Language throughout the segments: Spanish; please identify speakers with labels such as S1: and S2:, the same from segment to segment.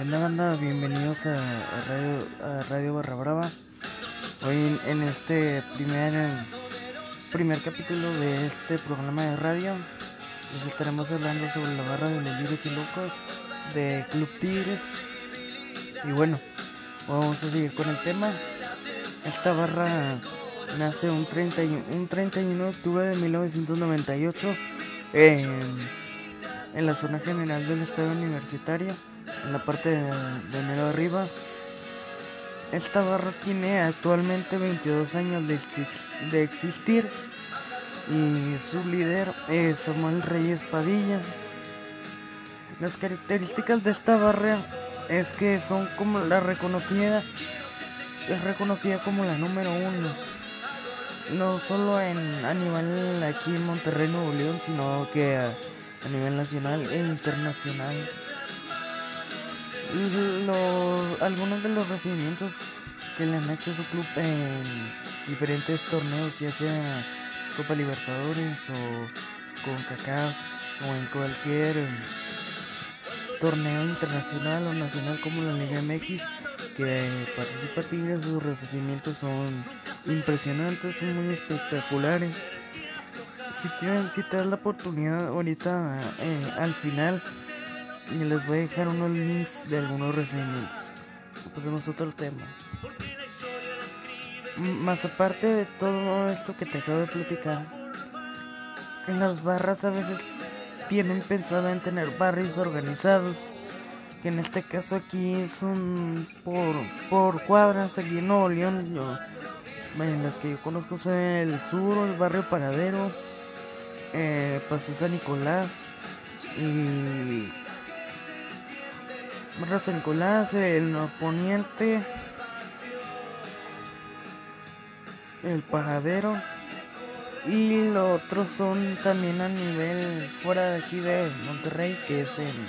S1: ¿Qué banda? Bienvenidos a, Radio, Radio Barra Brava. Hoy en, este primer, primer capítulo de este programa de radio estaremos hablando sobre la barra de los Libres y Locos de Club Tigres. Y bueno, vamos a seguir con el tema. Esta barra nace un, 31, un 31 de octubre de 1998 en, en la zona general del estadio universitario en la parte de, de arriba. Esta barra tiene actualmente 22 años de, de existir y su líder es Samuel Reyes Padilla. Las características de esta barra es que son como la reconocida, es reconocida como la número uno, no solo en, a nivel aquí en Monterrey, Nuevo León, sino que a nivel nacional e internacional algunos de los recibimientos que le han hecho su club en diferentes torneos, ya sea Copa Libertadores o con CACAF o en cualquier torneo internacional o nacional como la Liga MX que participa Tigres, sus recibimientos son impresionantes, son muy espectaculares. Si, si te das la oportunidad ahorita eh, al final y les voy a dejar unos links de algunos recibimientos. Pasemos a otro tema. Más aparte de todo esto que te acabo de platicar, en las barras a veces tienen pensado en tener barrios organizados, que en este caso aquí son por, por cuadras, aquí en Nuevo León, yo, las que yo conozco son el sur, el barrio Paradero, eh, Paso San Nicolás y San Nicolás, el poniente, el paradero y los otros son también a nivel fuera de aquí de Monterrey, que es en,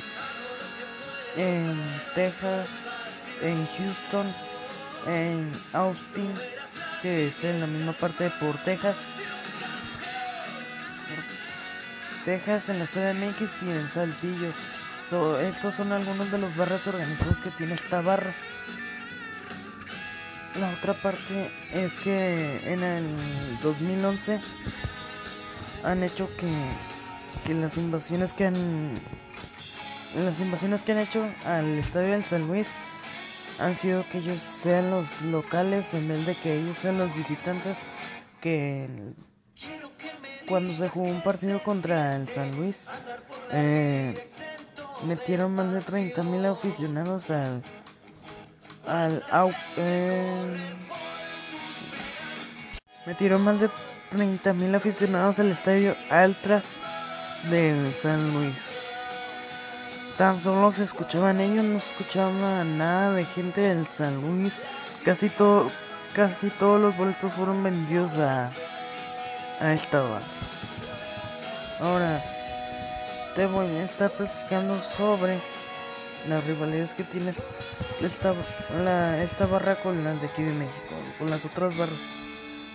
S1: en Texas, en Houston, en Austin, que es en la misma parte por Texas. Texas en la CDMX y en Saltillo estos son algunos de los barras organizados que tiene esta barra. La otra parte es que en el 2011 han hecho que, que las invasiones que han las invasiones que han hecho al estadio del San Luis han sido que ellos sean los locales en vez de que ellos sean los visitantes que cuando se jugó un partido contra el San Luis eh, metieron más de 30.000 aficionados al al eh, metieron más de 30.000 aficionados al estadio Altras del San Luis. Tan solo se escuchaban ellos, no se escuchaba nada de gente del San Luis. Casi todo, casi todos los boletos fueron vendidos a, a esta barra. Ahora, te voy a estar platicando sobre las rivalidades que tiene esta, esta barra con las de aquí de México, con las otras barras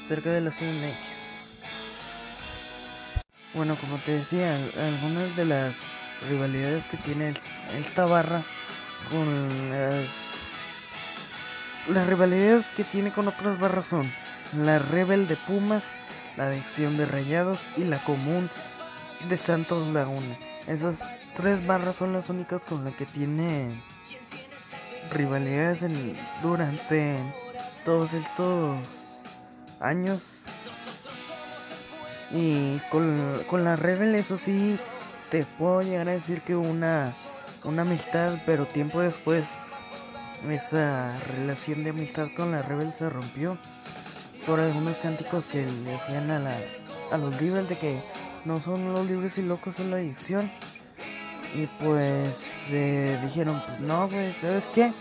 S1: cerca de la CMX. Bueno, como te decía, algunas de las rivalidades que tiene esta barra con las, las rivalidades que tiene con otras barras son la Rebel de Pumas, la Adicción de Rayados y la Común de Santos Laguna. Esas tres barras son las únicas con las que tiene rivalidades en, durante todos estos años. Y con, con la Rebel, eso sí, te puedo llegar a decir que una, una amistad, pero tiempo después esa relación de amistad con la Rebel se rompió por algunos cánticos que le hacían a, la, a los libres de que no son los libres y locos, son la adicción. Y pues eh, dijeron, pues no, güey, ¿sabes qué?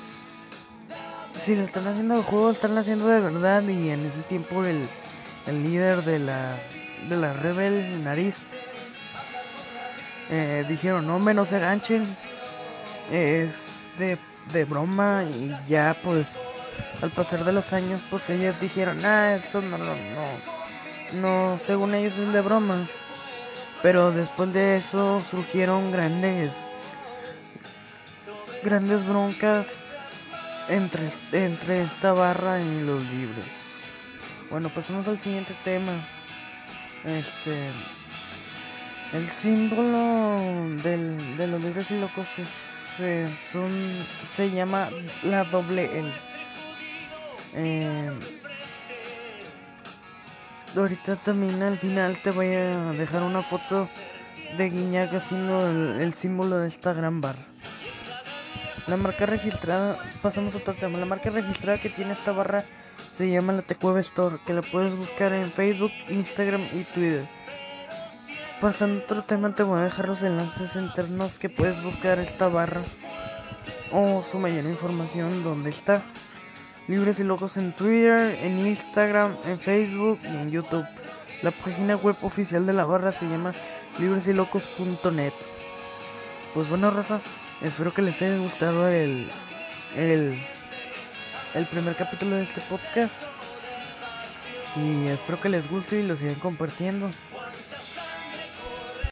S1: Si le están haciendo el juego, están haciendo de verdad. Y en ese tiempo el, el líder de la, de la Rebel, Nariz, eh, dijeron, no, menos se ganchen. es de, de broma y ya pues al pasar de los años pues ellos dijeron, ah, esto no, no, no, no, según ellos es de broma. Pero después de eso surgieron grandes grandes broncas entre, entre esta barra y los libres. Bueno, pasemos al siguiente tema. Este. El símbolo del, de los libres y locos es, es un, se llama la doble L. Eh, ahorita también al final te voy a dejar una foto de Guiñac haciendo el, símbolo de esta gran barra. La marca registrada, pasamos a otro tema. La marca registrada que tiene esta barra se llama la Tecueva Store, que la puedes buscar en Facebook, Instagram y Twitter. Pasando a otro tema, te voy a dejar los enlaces internos que puedes buscar esta barra o su mayor información donde está. Libres y Locos en Twitter, en Instagram, en Facebook y en YouTube. La página web oficial de la barra se llama libresilocos.net. Pues bueno, raza, espero que les haya gustado el, el, el primer capítulo de este podcast. Y espero que les guste y lo sigan compartiendo.